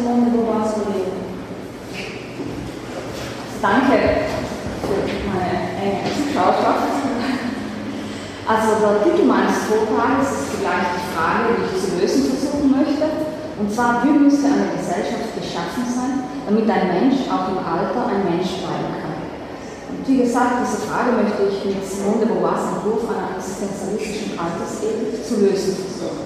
Simone de Beauvoir leben. Danke für meine enge Zuschauerschaft. Also der Titel meines Vortrages ist zugleich die Frage, die ich zu lösen versuchen möchte. Und zwar, wie müsste eine Gesellschaft geschaffen sein, damit ein Mensch auch im Alter ein Mensch bleiben kann. Und wie gesagt, diese Frage möchte ich mit Simone de Beauvoirs Entwurf einer existenzialistischen Altersethik zu lösen versuchen.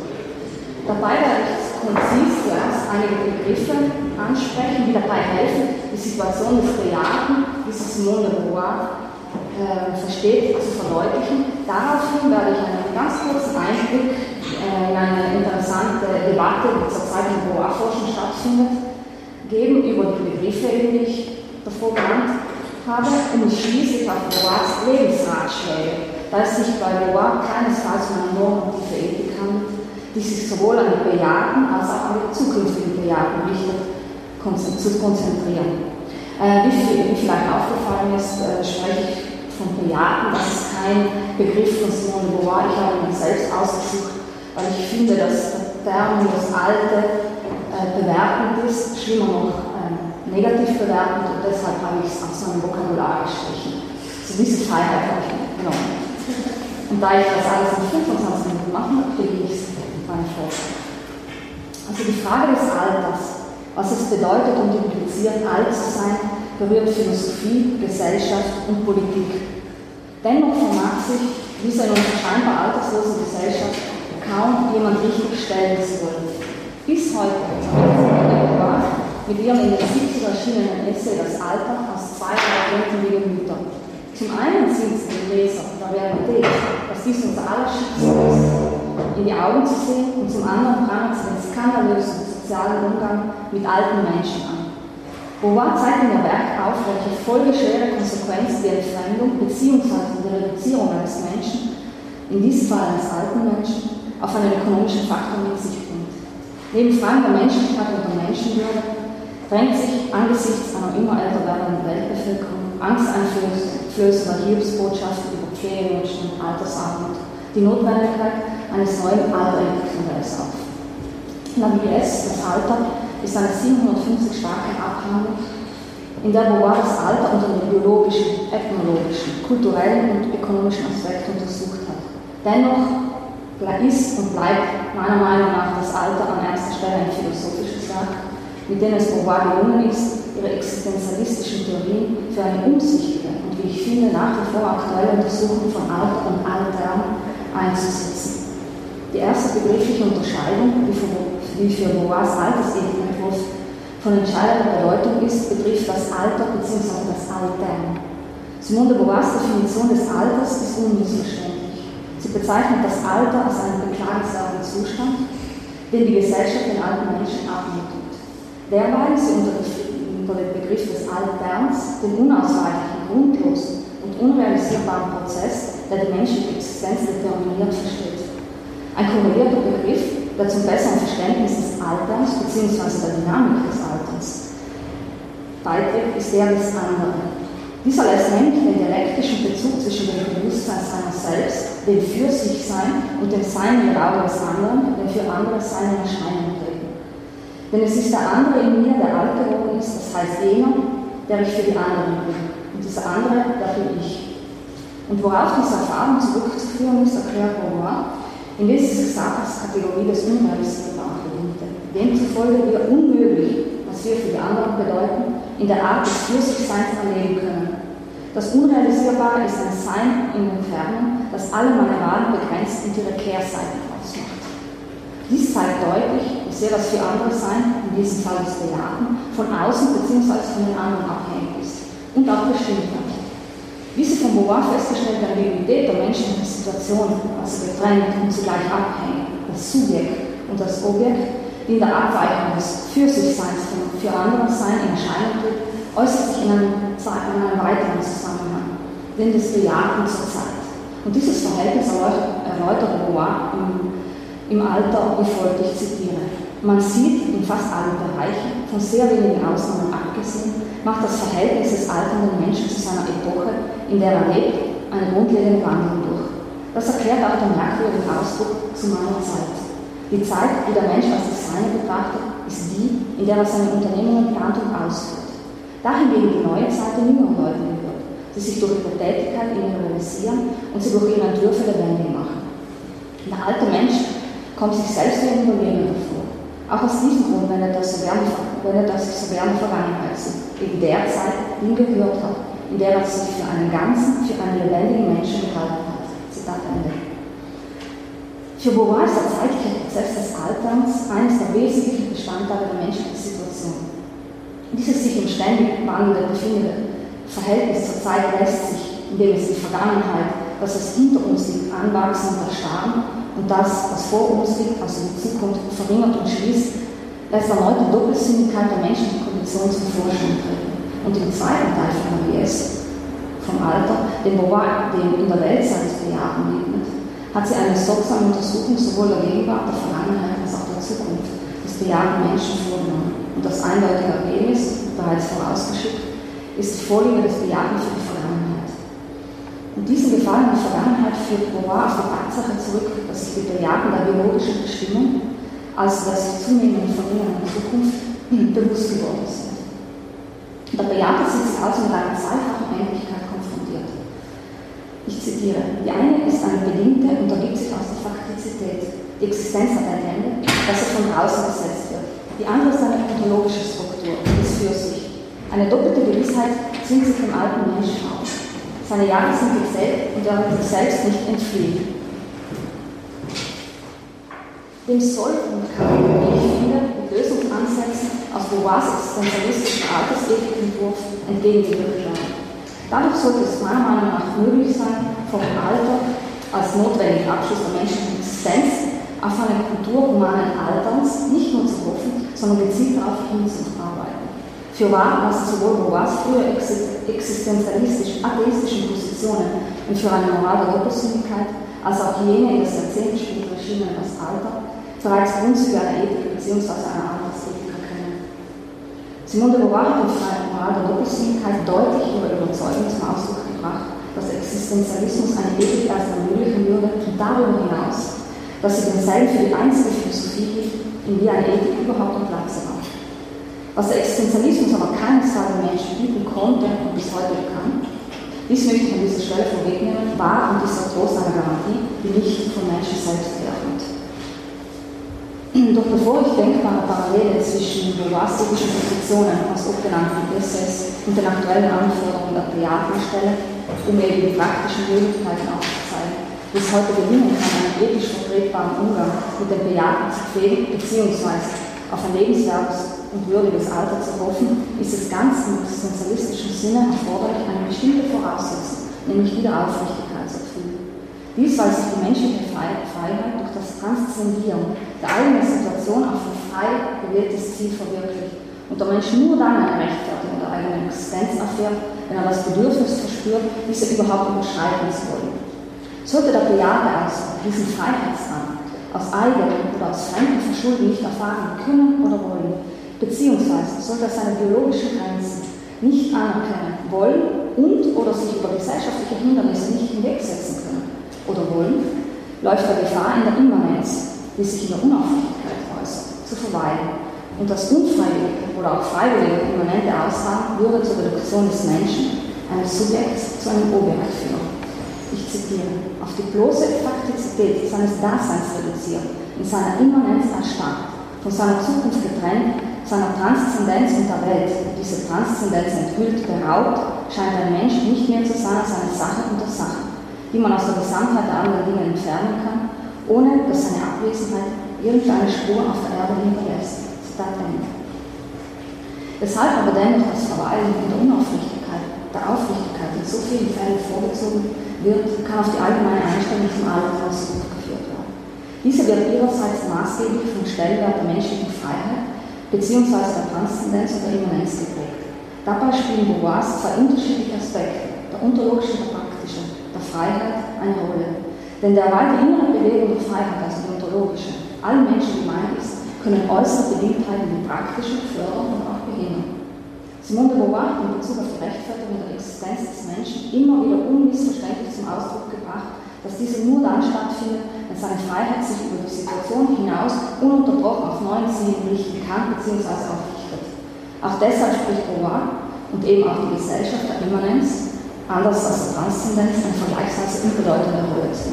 Dabei werde ich konzis zuerst einige Begriffe ansprechen, die dabei helfen, die Situation des Bejahrten, wie sie Simone de Beauvoir äh, versteht, zu verdeutlichen. Daraufhin werde ich einen ganz kurzen Einblick äh, in eine interessante Debatte, die zurzeit in Beauvoir-Forschung stattfindet, geben über die Begriffe, die ich davor genannt habe, und schließlich auf Beauvoirs Lebensratschläge, da es sich bei Beauvoir keinesfalls um eine normative Ethik handelt, die sich sowohl an die Bejahten als auch an die zukünftigen Bejahten richtet, zu konzentrieren. Äh, wie, wie, vielleicht aufgefallen ist, äh, spreche ich von Bejahten, das ist kein Begriff von Simone de Beauvoir, ich habe ihn selbst ausgesucht, weil ich finde, dass der Term das Alte äh, bewertend ist, schlimmer noch ähm, negativ bewertend und deshalb habe ich es aus meinem Vokabular gestrichen. So diese Freiheit habe ich genommen. Und da ich das alles in 25 Minuten machen möchte, gehe ich es meine Forschung. Also die Frage des Alters, was es bedeutet und impliziert, alt zu sein, berührt Philosophie, Gesellschaft und Politik. Dennoch vermag sich dieser in unserer scheinbar alterslosen Gesellschaft kaum jemand richtig stellen zu wollen. Bis heute mit ihrem in den 70er erschienenen Essay Das Alter aus zwei Argumenten wie Gemüter. Zum einen sind sie den Leser der Realität, dass dies unser aller Schicksal ist in die Augen zu sehen und zum anderen prangert sie den skandalösen sozialen Umgang mit alten Menschen an. Beauvoir zeigt in der Werk auf, welche folgeschwere Konsequenz die Entfremdung bzw. die Reduzierung eines Menschen, in diesem Fall eines alten Menschen, auf einen ökonomischen Faktor mit sich bringt. Neben Fragen der Menschlichkeit und der Menschenwürde drängt sich angesichts einer immer älter werdenden Weltbevölkerung angsteinflößender Hilfsbotschaften über Pflegewünsche und Altersarmut die Notwendigkeit eines neuen Alterentwicklungsmodells auf. La Vieillesse, das Alter, ist eine 750 starke Abhandlung, in der Beauvoir das Alter unter den biologischen, ethnologischen, kulturellen und ökonomischen Aspekten untersucht hat. Dennoch ist und bleibt meiner Meinung nach das Alter an erster Stelle ein philosophisches Werk, mit dem es Beauvoir gelungen ist, ihre existenzialistischen Theorien für eine umsichtige und, wie ich finde, nach wie vor aktuelle Untersuchung von Alter und Altern einzusetzen. Die erste begriffliche Unterscheidung, die für Beauvoirs Altersethikentwurf von entscheidender Bedeutung ist, betrifft das Alter bzw. das Altern. Simone de Beauvoirs Definition des Alters ist unmissverständlich. Sie bezeichnet das Alter als einen beklagenswerten Zustand, den die Gesellschaft den alten Menschen abmutet. Derweil sie unter, unter dem Begriff des Alterns den unausweichlichen, grundlosen und unrealisierbaren Prozess, der die menschliche Existenz determiniert, versteht. Ein korrelierter Begriff, der zum besseren Verständnis des Alterns bzw. der Dynamik des Alterns beiträgt, ist der des anderen. Dieser lässt nämlich den dialektischen Bezug zwischen dem Bewusstsein seiner selbst, dem Für sich Sein und dem Sein im Raum des anderen, dem für andere Sein in Erscheinung treten. Denn es ist der andere in mir, der alt geworden ist, das heißt jener, der ich für die anderen bin. Und dieser andere, der bin ich. Und worauf diese Erfahrung zurückzuführen ist, erklärt Beauvoir, Indes ist es Kategorie des Unrealisierbaren bedingte, demzufolge wir unmöglich, was wir für die anderen bedeuten, in der Art des Flüssigseins erleben können. Das Unrealisierbare ist ein Sein in den Fernen, das alle meine Wahlen begrenzt und ihre Kehrseiten ausmacht. Dies zeigt deutlich, wie sehr das für andere Sein, in diesem Fall des Bejahen, von außen bzw. von den anderen abhängig ist und auch bestimmt. Wie sie von Beauvoir festgestellte Ambiguität der menschlichen Situation, also getrennt und zugleich abhängig, das Subjekt und das Objekt, die in der Abweichung des Für-sich-Seins für andere Sein in Erscheinung tritt, äußert sich in einem, in einem weiteren Zusammenhang, den des Bejahten zur Zeit. Und dieses Verhältnis erläutert Beauvoir im, im Alter wie folgt, ich zitiere. Man sieht in fast allen Bereichen, von sehr wenigen Ausnahmen abgesehen, macht das Verhältnis des alternden Menschen zu seiner Epoche, in der er lebt, eine grundlegende Wandlung durch. Das erklärt auch den merkwürdigen Ausdruck zu meiner Zeit. Die Zeit, die der Mensch als das Seine betrachtet, ist die, in der er seine Unternehmungen plant und ausführt. Dahingegen die neue Zeit den jüngeren Leuten gehört, die sich durch ihre Tätigkeit realisieren und sie durch ihre Entwürfe lebendig machen. Der alte Mensch kommt sich selbst wie ein Überlebender vor. Auch aus diesem Grund wendet er, so gerne, wendet er so gerne Vergangenheit zu, in der Zeit, die ihn gehört hat, in der er sich für einen ganzen, für einen lebendigen Menschen gehalten hat. Zitat Ende. Für Beauvoir ist der zeitliche Prozess des Alterns eines der wesentlichen Bestandteile der menschlichen Situation. Dieses sich im ständig wandelnden befindende Verhältnis zur Zeit lässt sich, indem es die Vergangenheit, das was hinter uns liegt, anwachsen und erstarren und das, was vor uns liegt, also die Zukunft, verringert und schließt, lässt erneut die Doppelsinnigkeit der menschlichen Kondition zum Vorschein treten. Und im zweiten Teil von Maries, vom Alter, dem Beauvoir, dem in der Welt seines Bejahen widmet, hat sie eine sorgsame Untersuchung sowohl der Gegenwart, der Vergangenheit als auch der Zukunft des bejahten Menschen vorgenommen. Und das eindeutige Ergebnis, bereits vorausgeschickt, ist die Vorliebe des Bejahten für die Vergangenheit. Und diesen Gefallen der Vergangenheit führt Beauvoir auf die Tatsache zurück, dass sich die Bejaten der biologischen Bestimmung, der sich zunehmend verringernden Zukunft, bewusst geworden sind. Der Bejahte sich also mit einer zweifachen Ähnlichkeit ich zitiere, die eine ist eine bedingte und ergibt sich aus der Faktizität. Die Existenz hat ein Ende, das er von draußen gesetzt wird. Die andere ist eine ontologische Struktur, die ist für sich. Eine doppelte Gewissheit zwingt sich im alten Menschen aus. Seine Jahre sind gezählt und er wird sich selbst nicht entfliehen. Dem soll und kann, wie ich finde, Lösungsansätzen aus Beauvoirs existenzialistischen Altersethikentwurf entgegengewirkt werden. Dadurch sollte es meiner Meinung nach möglich sein, vom Alter als notwendigen Abschluss der menschlichen Existenz auf eine Kultur humanen Alterns nicht nur zu hoffen, sondern gezielt darauf hinzuarbeiten. Für wahr, was sowohl Beauvoirs früher existenzialistisch atheistischen Positionen und für eine Moral der Doppelsinnigkeit als auch jene in das Jahrzehnt später erschienenen das Alter bereits Grundzüge einer Ethik bzw. einer Altersethik erkennen. Simone de Beauvoir hat den freien Moral der Doppelsinnigkeit deutlich über Überzeugung zum Ausdruck gebracht, dass Existenzialismus eine Ethik erst ermöglichen würde und darüber hinaus, dass sie denselben für die einzige Philosophie hielt, in die eine Ethik überhaupt am Platze war. Was der Existenzialismus aber keinesfalls den Menschen bieten konnte und bis heute kann, dies möchte ich an dieser Stelle vorwegnehmen, war und ist der Trost einer Garantie, die nicht vom Menschen selbst herkommt. Doch bevor ich denkbare Parallele zwischen bombastischen Positionen aus obgenannten Essays und den aktuellen Anforderungen der Theaterstelle, um eben die praktischen Möglichkeiten aufzuzeigen, wie es heute gelingen kann, einen ethisch vertretbaren Umgang mit den Bejahrten zu pflegen, beziehungsweise auf ein lebenswertes und würdiges Alter zu hoffen, ist es ganz im existenzialistischen Sinne erforderlich, eine bestimmte Voraussetzung, nämlich Wiederaufrichtigkeit zu erfüllen. Dies, weil sich die menschliche Freiheit durch das Transzendieren der eigenen Situation auf ein frei gewähltes Ziel verwirklicht und der Mensch nur dann eine Rechtfertigung der eigenen Existenz erfährt, wenn er das Bedürfnis verspürt, diese überhaupt überschreiten zu wollen. Sollte der Bejahte also diesen Freiheitsdrang aus eigenen oder aus fremden Verschulden nicht erfahren können oder wollen, beziehungsweise sollte er seine biologischen Grenzen nicht anerkennen wollen und oder sich über gesellschaftliche Hindernisse nicht hinwegsetzen können, oder wollen, läuft der Gefahr in der Immanenz, die sich in der Unaufhörigkeit äußert, zu verweilen. Und das unfreiwillige oder auch freiwillige immanente Aussagen würde zur Reduktion des Menschen, eines Subjekts, zu einem Objekt führen. Ich zitiere, auf die bloße Faktizität seines Daseins reduziert, in seiner Immanenz erstarrt, von seiner Zukunft getrennt, seiner Transzendenz in der Welt, diese Transzendenz enthüllt, beraubt, scheint ein Mensch nicht mehr zu sein als eine Sache unter Sache die man aus der Gesamtheit der anderen Dinge entfernen kann, ohne dass seine Abwesenheit irgendeine Spur auf der Erde hinterlässt. Zitat Ende. Weshalb aber dennoch das Verweilen in der Unaufrichtigkeit, der Aufrichtigkeit in so vielen Fällen vorgezogen wird, kann auf die allgemeine Einstellung zum Altertum zurückgeführt werden. Diese wird ihrerseits maßgeblich vom Stellenwert der menschlichen Freiheit bzw. der Transzendenz und der Immanenz geprägt. Dabei spielen Beauvoirs zwei unterschiedliche Aspekte, der ontologische und der praktische, der Freiheit eine Rolle. Denn derweil die innere Bewegung der Freiheit, die ontologische, allen Menschen gemeint ist, können äußere Bedingtheiten wie praktische fördern und auch behindern. Simone de Beauvoir hat in Bezug auf die Rechtfertigung der Existenz des Menschen immer wieder unmissverständlich zum Ausdruck gebracht, dass diese nur dann stattfindet, wenn seine Freiheit sich über die Situation hinaus ununterbrochen auf neuen Zielen richten kann bzw. aufrichtet. Auch deshalb spricht Beauvoir und eben auch die Gesellschaft der Immanenz, anders als Transzendenz, eine vergleichsweise unbedeutende Rolle zu.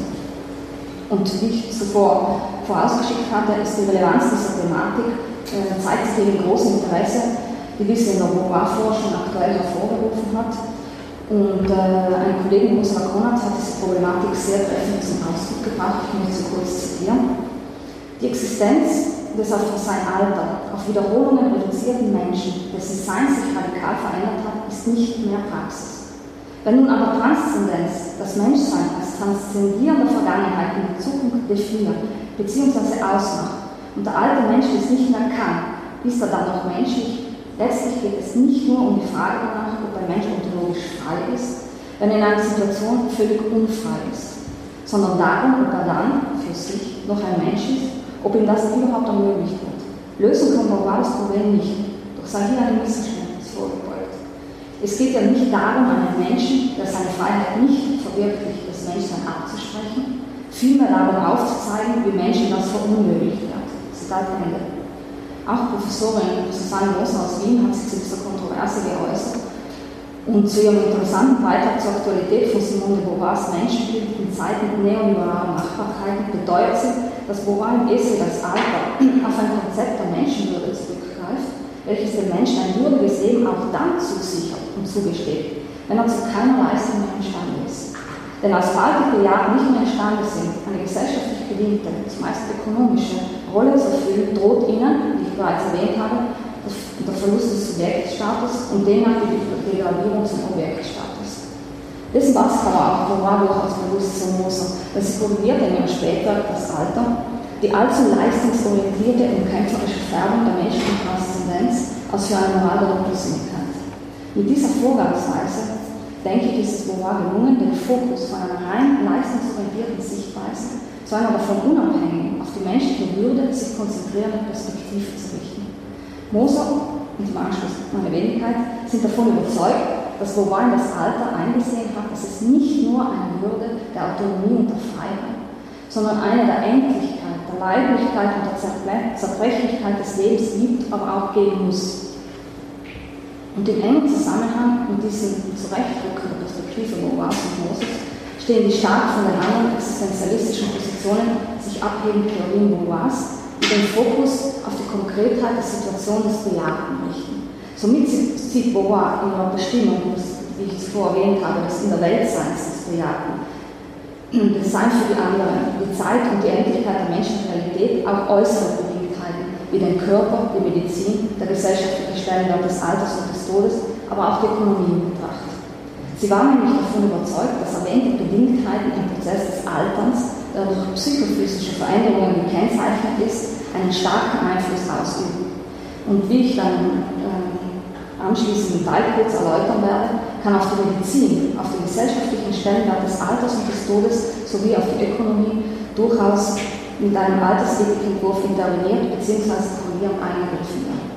Und wie ich zuvor vorausgeschickt hatte, ist die Relevanz dieser Thematik, äh, zeigt sich eben großes Interesse, die dies in der Beauvoir-Forschung aktuell hervorgerufen hat und äh, eine Kollegin Ursula Konrad hat diese Problematik sehr treffend zum Ausdruck gebracht. Ich möchte sie kurz zitieren. Die Existenz des auf sein Alter, auf Wiederholungen reduzierten Menschen, dessen Sein sich radikal verändert hat, ist nicht mehr Praxis. Wenn nun aber Transzendenz das Menschsein als transzendierende Vergangenheit in die Zukunft definiert bzw. ausmacht und der alte Mensch es nicht mehr kann, ist er dann noch menschlich Letztlich geht es nicht nur um die Frage danach, ob ein Mensch ontologisch frei ist, wenn er in einer Situation völlig unfrei ist, sondern darum, ob er dann für sich noch ein Mensch ist, ob ihm das überhaupt ermöglicht wird. Lösen kann man das Problem nicht, doch sei hier ein Missverständnis. Es geht ja nicht darum, einen Menschen, der seine Freiheit nicht verwirklicht, das Menschsein abzusprechen, vielmehr darum aufzuzeigen, wie Menschen das verunmöglicht wird. Zitat Ende. Auch Professorin Susanne Moser aus Wien hat sich zu dieser Kontroverse geäußert und zu ihrem interessanten Beitrag zur Aktualität von Simone de Beauvoirs Menschenbild in Zeiten neoliberaler Machbarkeiten beteuert sie, dass Beauvoir im Essay das Alter auf ein Konzept der Menschenwürde zurückgreift, welches dem Menschen ein würdiges Leben auch dann und zugesteht, wenn er zu keiner Leistung mehr imstande ist. Denn als faltige Jahre nicht mehr imstande sind, eine gesellschaftlich bedingte, zumeist ökonomische Rolle zu erfüllen, droht ihnen, wie ich bereits erwähnt habe, der Verlust des Subjektstatus und demnach die Degradierung zum Objektstatus. Kann man auch Moral durchaus bewusst zu Moser, denn sie korrigiert in ihrem Spätwerk das Alter, die allzu leistungsorientierte und kämpferische Färbung der menschlichen Transzendenz als für eine Moral der Doppelsinnigkeit. Mit dieser Vorgangsweise, denke ich, ist es Beauvoir gelungen, den Fokus von einer rein leistungsorientierten Sichtweise zu einer davon unabhängigen, auf die menschliche Würde sich konzentrierenden Perspektive zu richten. Moser und im Anschluss meine Wenigkeit sind davon überzeugt, dass Beauvoir in das Alter eingesehen hat, dass es nicht nur eine Würde der Autonomie und der Freiheit, sondern eine der Endlichkeit, der Leiblichkeit und der Zerbrechlichkeit des Lebens gibt, aber auch geben muss. Und im engen Zusammenhang mit diesem Zurechtrücken der Perspektive Beauvoirs und Moses stehen die stark von den anderen existenzialistischen Positionen sich abhebenden Theorien Beauvoirs, die den Fokus auf die Konkretheit der Situation des Bejagten richten. Somit zieht Beauvoir in ihrer Bestimmung, wie ich zuvor erwähnt habe, des In der Weltseins des Bejagten, das Sein für die anderen, die Zeit und die Endlichkeit der menschlichen Realität, auch äußere wie den Körper, die Medizin, der gesellschaftliche Stellenwert des Alters und des Todes, aber auch die Ökonomie in Betracht. Sie war nämlich davon überzeugt, dass erwähnte Bedingtheiten im Prozess des Alterns, der durch psychophysische Veränderungen gekennzeichnet ist, einen starken Einfluss ausüben. Und wie ich dann äh, anschließend Teil kurz erläutern werde, kann auf die Medizin, auf den gesellschaftlichen Stellenwert des Alters und des Todes sowie auf die Ökonomie durchaus mit einem Altersethikentwurf interveniert bzw. korrigierend eingegriffen werden.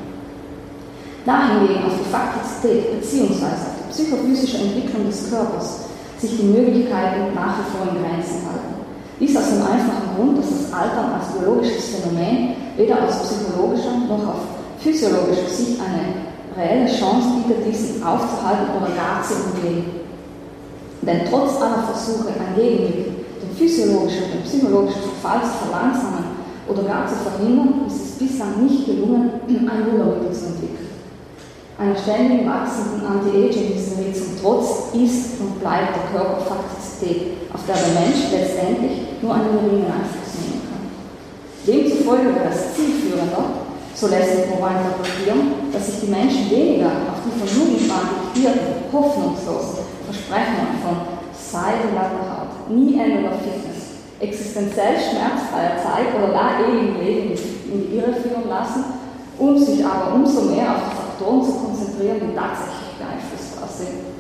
Da hingegen auf die Faktizität bzw psychophysische Entwicklung des Körpers sich die Möglichkeiten nach wie vor in Grenzen halten. Dies aus dem einfachen Grund, dass das Altern als biologisches Phänomen weder aus psychologischer noch auf physiologischer Sicht eine reelle Chance bietet, diesen aufzuhalten oder gar zu umgehen. Denn trotz aller Versuche, ein Gegenmittel, physiologischen und psychologischen Verfall zu verlangsamen oder gar zu verhindern, ist es bislang nicht gelungen, ein Wundermittel zu entwickeln einer ständig wachsenden Anti-Aging-Hysterie zum Trotz ist und bleibt der Körper Faktizität, auf der der Mensch letztendlich nur einen geringen Einfluss nehmen kann. Demzufolge wäre es zielführender, so lässt sich Morin interpretieren, dass sich die Menschen weniger auf die von Jugendwahn diktierten, hoffnungslosen Versprechungen von die Haut, nie ändernder Fitness, existenziell schmerzfreier Zeit oder gar ewigen Leben in die Irre führen lassen, um sich aber umso mehr auf die Faktoren zu konzentrieren, die tatsächlich beeinflussbar sind.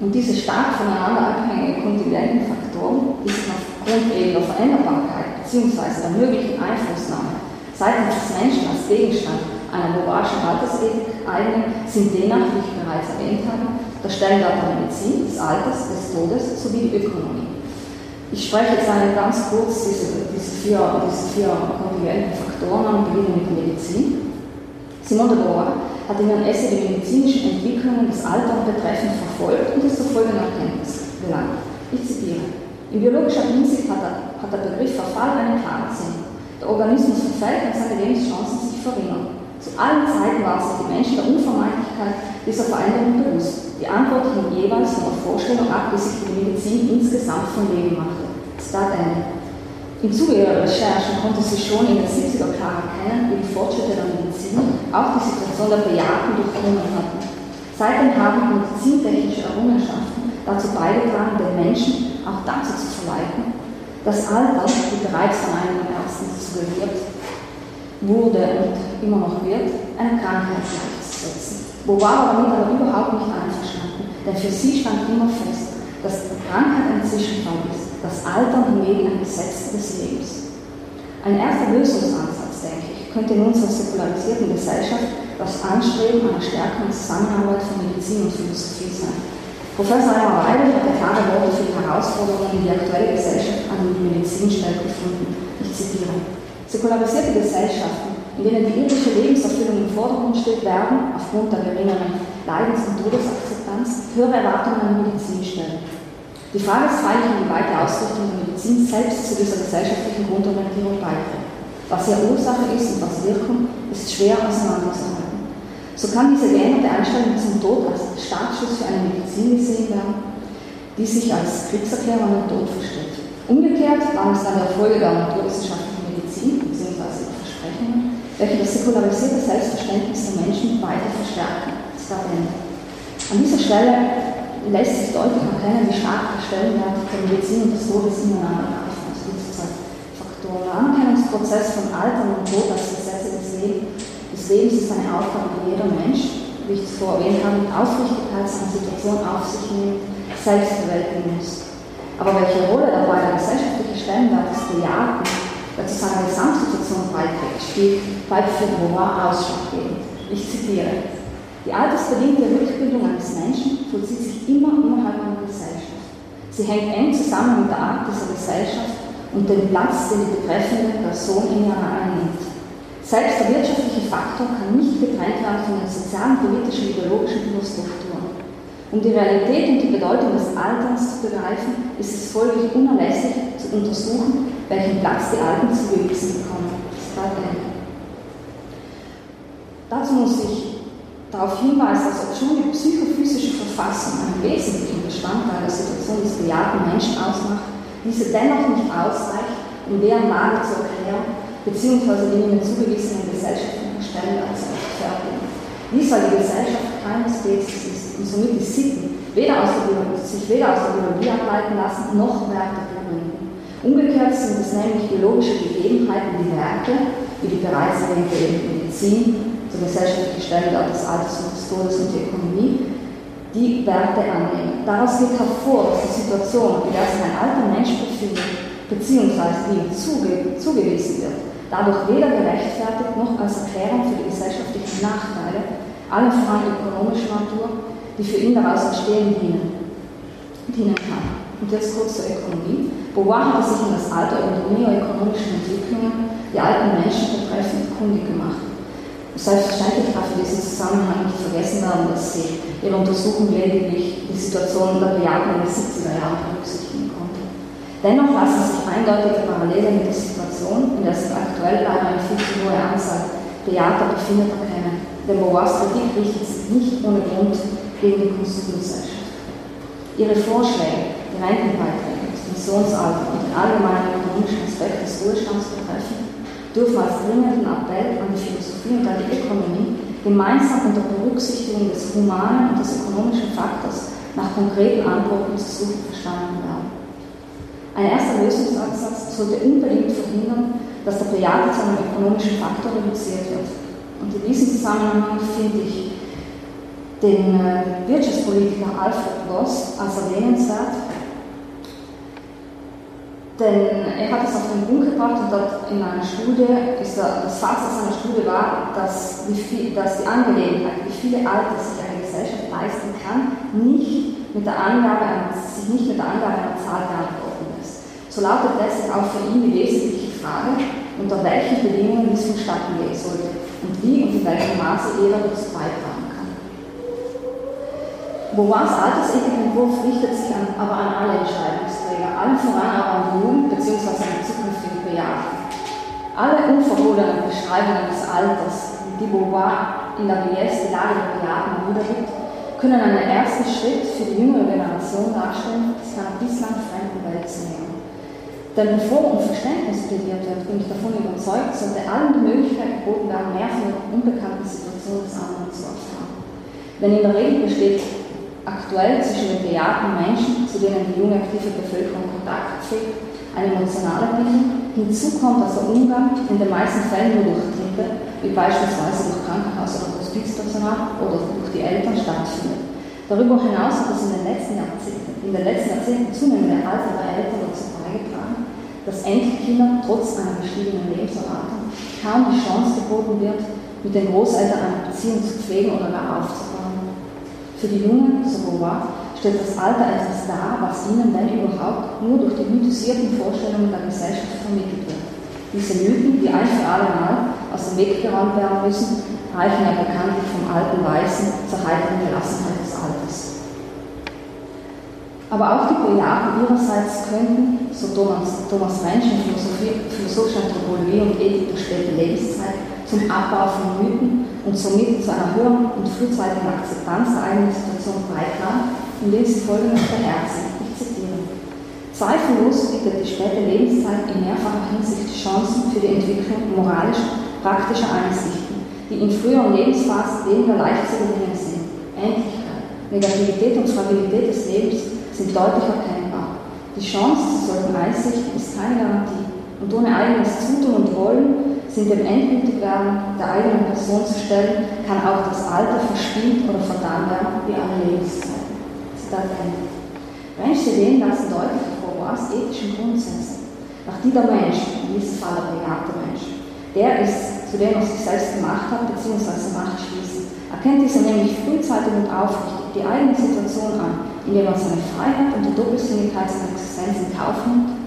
Und diese stark voneinander abhängigen kontingenten Faktoren, sich aufgrund eben der Veränderbarkeit bzw. der möglichen Einflussnahme seitens des Menschen als Gegenstand einer moralischen Altersethik eignen, sind demnach, wie ich bereits erwähnt habe, der Stellenwert der Medizin, des Alters, des Todes sowie die Ökonomie. Ich spreche jetzt einmal ganz kurz diese, diese, vier, diese vier kontingenten Faktoren an und beginne mit der Medizin. Simone de Beauvoir hat in ihrem Essay die medizinischen Entwicklungen des Alters betreffend verfolgt und ist zu folgender Erkenntnis gelangt. Ich zitiere. In biologischer Hinsicht hat der, hat der Begriff Verfall einen klaren Sinn. Der Organismus verfällt und seine Lebenschancen sich verringern. Zu allen Zeiten waren sich die Menschen der Unvermeidlichkeit dieser Veränderung bewusst. Die Antwort hing jeweils von der Vorstellung ab, wie sich die Medizin insgesamt vom Leben machte. Start Ende. Im Zuge ihrer Recherchen konnte sie schon in den 70er klar erkennen, wie die Fortschritte der Medizin auch die Situation der Bejahten durchdrungen hatten. Seitdem haben medizintechnische Errungenschaften dazu beigetragen, den Menschen auch dazu zu verleiten, das Alter, wie bereits von einem Ärzten suggeriert, wurde und immer noch wird, eine Krankheit gleichzusetzen. war damit aber überhaupt nicht einverstanden, denn für sie stand immer fest, dass Krankheit ein Zwischenfall ist, das Alter hingegen ein Gesetz des Lebens. Ein erster Lösungsansatz, denke ich, könnte in unserer säkularisierten Gesellschaft das Anstreben einer stärkeren Zusammenarbeit von Medizin und Philosophie sein. Professor Eimer Weidel hat klare Worte für die Herausforderungen, die die aktuelle Gesellschaft an die Medizin stellt, gefunden. Ich zitiere. Säkularisierte Gesellschaften, in denen die irdische Lebenserfüllung im Vordergrund steht, werden, aufgrund der geringeren Leidens- und Todesakzeptanz, höhere Erwartungen an die Medizin stellen. Die Frage ist freilich, inwieweit die Ausrichtung der Medizin selbst zu dieser gesellschaftlichen Grundorientierung beiträgt. Was hier Ursache ist und was Wirkung, ist schwer auseinanderzuhalten. So kann diese geänderte Einstellung zum Tod als Startschuss für eine Medizin gesehen werden, die sich als Kriegserklärung an Tod versteht. Umgekehrt war es dann der Folge der Naturwissenschaft welche das säkularisierte Selbstverständnis der Menschen weiter verstärken. An dieser Stelle lässt sich deutlich erkennen, wie stark der Stellenwert der Medizin und des Todes ineinander greifen. Also diese zwei Faktoren. Der Anerkennungsprozess von Alter und Tod als Gesetze des, Lebens, ist eine Aufgabe, die jeder Mensch, wie ich zuvor erwähnt habe, mit Aufrichtigkeit seine Situation auf sich nimmt, selbst bewältigen muss. Aber welche Rolle dabei der gesellschaftliche Stellenwert des Bejahten der zu seiner Gesamtsituation beiträgt, bei für Beauvoir ausschlaggebend. Ich zitiere. Die altersbedingte Rückbildung eines Menschen vollzieht sich immer innerhalb einer Gesellschaft. Sie hängt eng zusammen mit der Art dieser Gesellschaft und dem Platz, den die betreffende Person in ihr einnimmt. Selbst der wirtschaftliche Faktor kann nicht getrennt werden von den sozialen, politischen, ideologischen Überstrukturen. Um die Realität und die Bedeutung des Alterns zu begreifen, ist es folglich unerlässlich zu untersuchen, welchen Platz die Alten zugewiesen bekommen. Dazu muss ich darauf hinweisen, dass obschon die psychophysische Verfassung einen wesentlichen Bestandteil der Situation des bejahten Menschen ausmacht, diese dennoch nicht ausreicht, um deren Lage zu erklären, beziehungsweise den ihnen zugewiesenen gesellschaftlichen Stellenwert zu rechtfertigen. Dies, weil die Gesellschaft keine Spezies ist und somit die Sitten weder aus der Biologie, sich weder aus der Biologie ableiten lassen, noch Werte. Umgekehrt sind es nämlich biologische Gegebenheiten, die Werte, wie die bereits erwähnte Medizin, zur gesellschaftlichen Stellenwert des Alters und des Todes und die Ökonomie, die Werte annehmen. Daraus geht hervor, dass die Situation, in der sich ein alter Mensch befindet, beziehungsweise die ihm zuge zugewiesen wird, dadurch weder gerechtfertigt noch als Erklärung für die gesellschaftlichen Nachteile, allen voran ökonomischer Natur, die für ihn daraus entstehen dienen, dienen kann. Und jetzt kurz zur Ökonomie. Beauvoir hatte sich in das Alter über die neoökonomischen Entwicklungen die alten Menschen betreffend kundig gemacht. Selbstverständlich darf in diesem Zusammenhang nicht vergessen werden, dass sie ihre Untersuchung lediglich die Situation der Bejahten in den 70er Jahren berücksichtigen konnte. Dennoch lassen sich eindeutige Parallelen mit der Situation, in der sich aktuell leider eine viel zu hohe Anzahl Bejahter befindet, erkennen. Denn Beauvoirs Kritik richtet sich nicht ohne Grund gegen die Konsumgesellschaft. Ihre Vorschläge, Rentenbeiträge, das Pensionsalter und den allgemeinen ökonomischen Aspekt des Ruhestands betreffen, dürfen als dringenden Appell an die Philosophie und an die Ökonomie gemeinsam unter Berücksichtigung des humanen und des ökonomischen Faktors nach konkreten Antworten zu suchen verstanden werden. Ein erster Lösungsansatz sollte unbedingt verhindern, dass der Präjat zu einem ökonomischen Faktor reduziert wird. Und in diesem Zusammenhang finde ich den äh, Wirtschaftspolitiker Alfred Voss als erwähnenswert, denn er hat es auf den Punkt gebracht und dort in einer Studie, ist er, das Fazit seiner Studie war, dass die, dass die Angelegenheit, wie viele Alte sich eine Gesellschaft leisten kann, nicht mit der Angabe, sich nicht mit der Angabe einer Zahl beantworten lässt. So lautet deshalb auch für ihn die wesentliche Frage, unter welchen Bedingungen dies vonstatten gehen sollte und wie und in welchem Maße jeder dazu beitragen. Beauvoirs Altersethikentwurf richtet sich an, aber an alle Entscheidungsträger, allen voran aber an die Jugend bzw. an die zukünftigen Bejahrten. Alle unverhohlenen Beschreibungen des Alters, die Beauvoir in der Bies die Lage der Bejahrten wiedergibt, können einen ersten Schritt für die jüngere Generation darstellen, sich einer bislang fremden Welt zu nähern. Denn bevor um Verständnis plädiert wird, bin ich davon überzeugt, sollte allen die Möglichkeit geboten werden, mehr von der unbekannten Situation des anderen zu erfahren. Denn in der Regel besteht aktuell zwischen den bejahrten Menschen, zu denen die junge aktive Bevölkerung Kontakt pflegt, eine emotionale Bindung. Hinzu kommt, dass der Umgang in den meisten Fällen nur durch Dritte, wie beispielsweise durch Krankenhaus- oder Hospizpersonal oder durch die Eltern stattfindet. Darüber hinaus hat es in den letzten Jahrzehnten, in den letzten Jahrzehnten zunehmende Alter der Eltern dazu beigetragen, dass Enkelkindern trotz einer gestiegenen Lebenserwartung kaum die Chance geboten wird, mit den Großeltern eine Beziehung zu pflegen oder gar aufzubauen. Für die Jungen, so Beauvoir, stellt das Alter etwas dar, was ihnen, wenn überhaupt, nur durch die mythisierten Vorstellungen der Gesellschaft vermittelt wird. Diese Mythen, die ein für alle Mal aus dem Weg geräumt werden müssen, reichen ja bekanntlich vom alten Weißen zur heiteren Gelassenheit des Alters. Aber auch die Bejahrten ihrerseits könnten, so Thomas, Thomas Rentsch in Philosophie, Philosophische Anthropologie und Ethik der späten Lebenszeit, zum Abbau von Mythen und somit zu einer höheren und frühzeitigen Akzeptanz der eigenen Situation beitragen, indem sie folgendes beherzigen. Ich zitiere. Zweifellos bietet die späte Lebenszeit in mehrfacher Hinsicht Chancen für die Entwicklung moralisch praktischer Einsichten, die in früheren Lebensphasen weniger leicht zu gewinnen sind. Endlichkeit, Negativität und Fragilität des Lebens sind deutlich erkennbar. Die Chance zu solchen Einsichten ist keine Garantie und ohne eigenes Zutun und Wollen sind dem Endgültigwerden der eigenen Person zu stellen, kann auch das Alter verspielt oder vertan werden wie alle Lebenszeit. Zitat Ende. Mensch Ideen lassen deutlich Beauvoirs ethischen Grundsätze, nach die der Mensch, in diesem Fall der bejagte Mensch, der ist, zu dem er sich selbst gemacht hat bzw. Macht schließen, erkennt dieser nämlich frühzeitig und aufrichtig die eigene Situation an, indem er seine Freiheit und die Doppelsinnigkeit seiner Existenz in Kauf nimmt,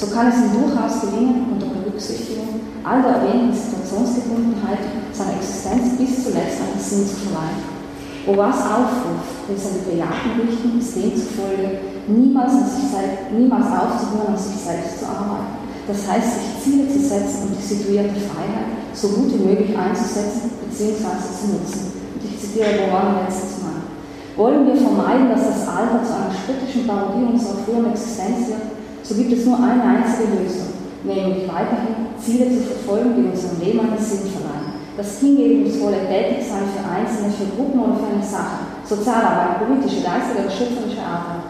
so kann es ihm durchaus gelingen, unter Berücksichtigung all der erwähnten Situationsgebundenheit seiner Existenz bis zuletzt einen Sinn zu verleihen. Boas Aufruf, den seine Bejahten richten, ist demzufolge, niemals, an niemals aufzuhören, an sich selbst zu arbeiten. Das heißt, sich Ziele zu setzen und die situierte Freiheit so gut wie möglich einzusetzen bzw. zu nutzen. Und ich zitiere Boas letztes Mal. Wollen wir vermeiden, dass das Alter zu einer spöttischen Parodie unserer früheren Existenz wird, so gibt es nur eine einzige Lösung, nämlich weiterhin Ziele zu verfolgen, die unserem Leben einen Sinn verleihen das hingebungsvolle Tätigsein für Einzelne, für Gruppen oder für eine Sache, Sozialarbeit, politische, geistige oder schöpferische Arbeit.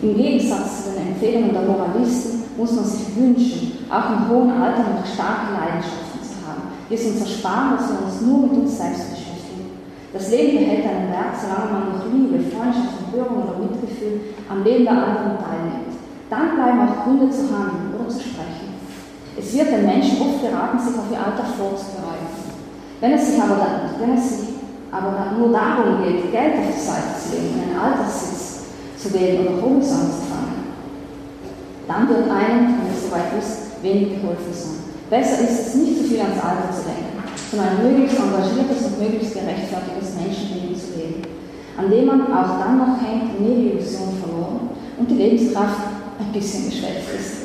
Im Gegensatz zu den Empfehlungen der Moralisten muss man sich wünschen, auch im hohen Alter noch starke Leidenschaften zu haben, die es uns ersparen, dass wir uns nur mit uns selbst beschäftigen. Das Leben behält einen Wert, solange man durch Liebe, Freundschaft, Empörung oder Mitgefühl am Leben der anderen teilnimmt. Dann bleiben auch Gründe zu handeln oder zu sprechen. Es wird den Menschen oft geraten, sich auf ihr Alter vorzubereiten. Wenn es sich aber, dann, wenn es sich aber nur darum geht, Geld auf die Seite zu legen, einen Alterssitz zu wählen oder Homes anzufangen, dann wird einem, wenn es soweit ist, wenig geholfen sein. Besser ist es, nicht zu viel ans Alter zu denken, sondern ein möglichst engagiertes und möglichst gerechtfertigtes Menschenleben zu leben, an dem man auch dann noch hängt, nie die Illusion verloren und die Lebenskraft ein bisschen geschwächt ist.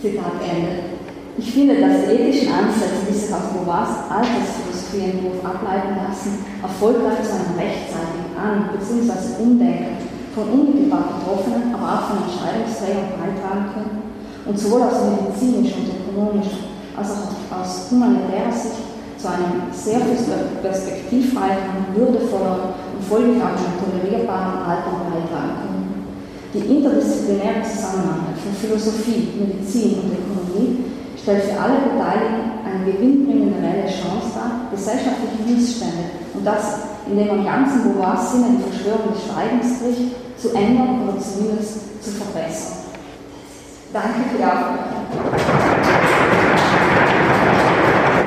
Zitat Ende. Ich finde, dass die ethischen Ansätze, die sich aus Beauvoirs Altersphilosophieentwurf ableiten lassen, erfolgreich zu einem rechtzeitigen An- bzw. Umdenken von unmittelbar Betroffenen, aber auch von Entscheidungsträgern beitragen können und sowohl aus medizinischer und ökonomischer als auch aus humanitärer Sicht zu einem sehr perspektivreichen, würdevolleren und folglich auch einem tolerierbaren Alter beitragen können. Die interdisziplinäre Zusammenarbeit von Philosophie, Medizin und Ökonomie stellt für alle Beteiligten eine gewinnbringende reelle Chance dar, gesellschaftliche Missstände und das, indem man ganz im Beauvoirs Sinne die Verschwörung des Schweigens bricht, zu ändern oder zumindest zu verbessern. Danke für die Aufmerksamkeit.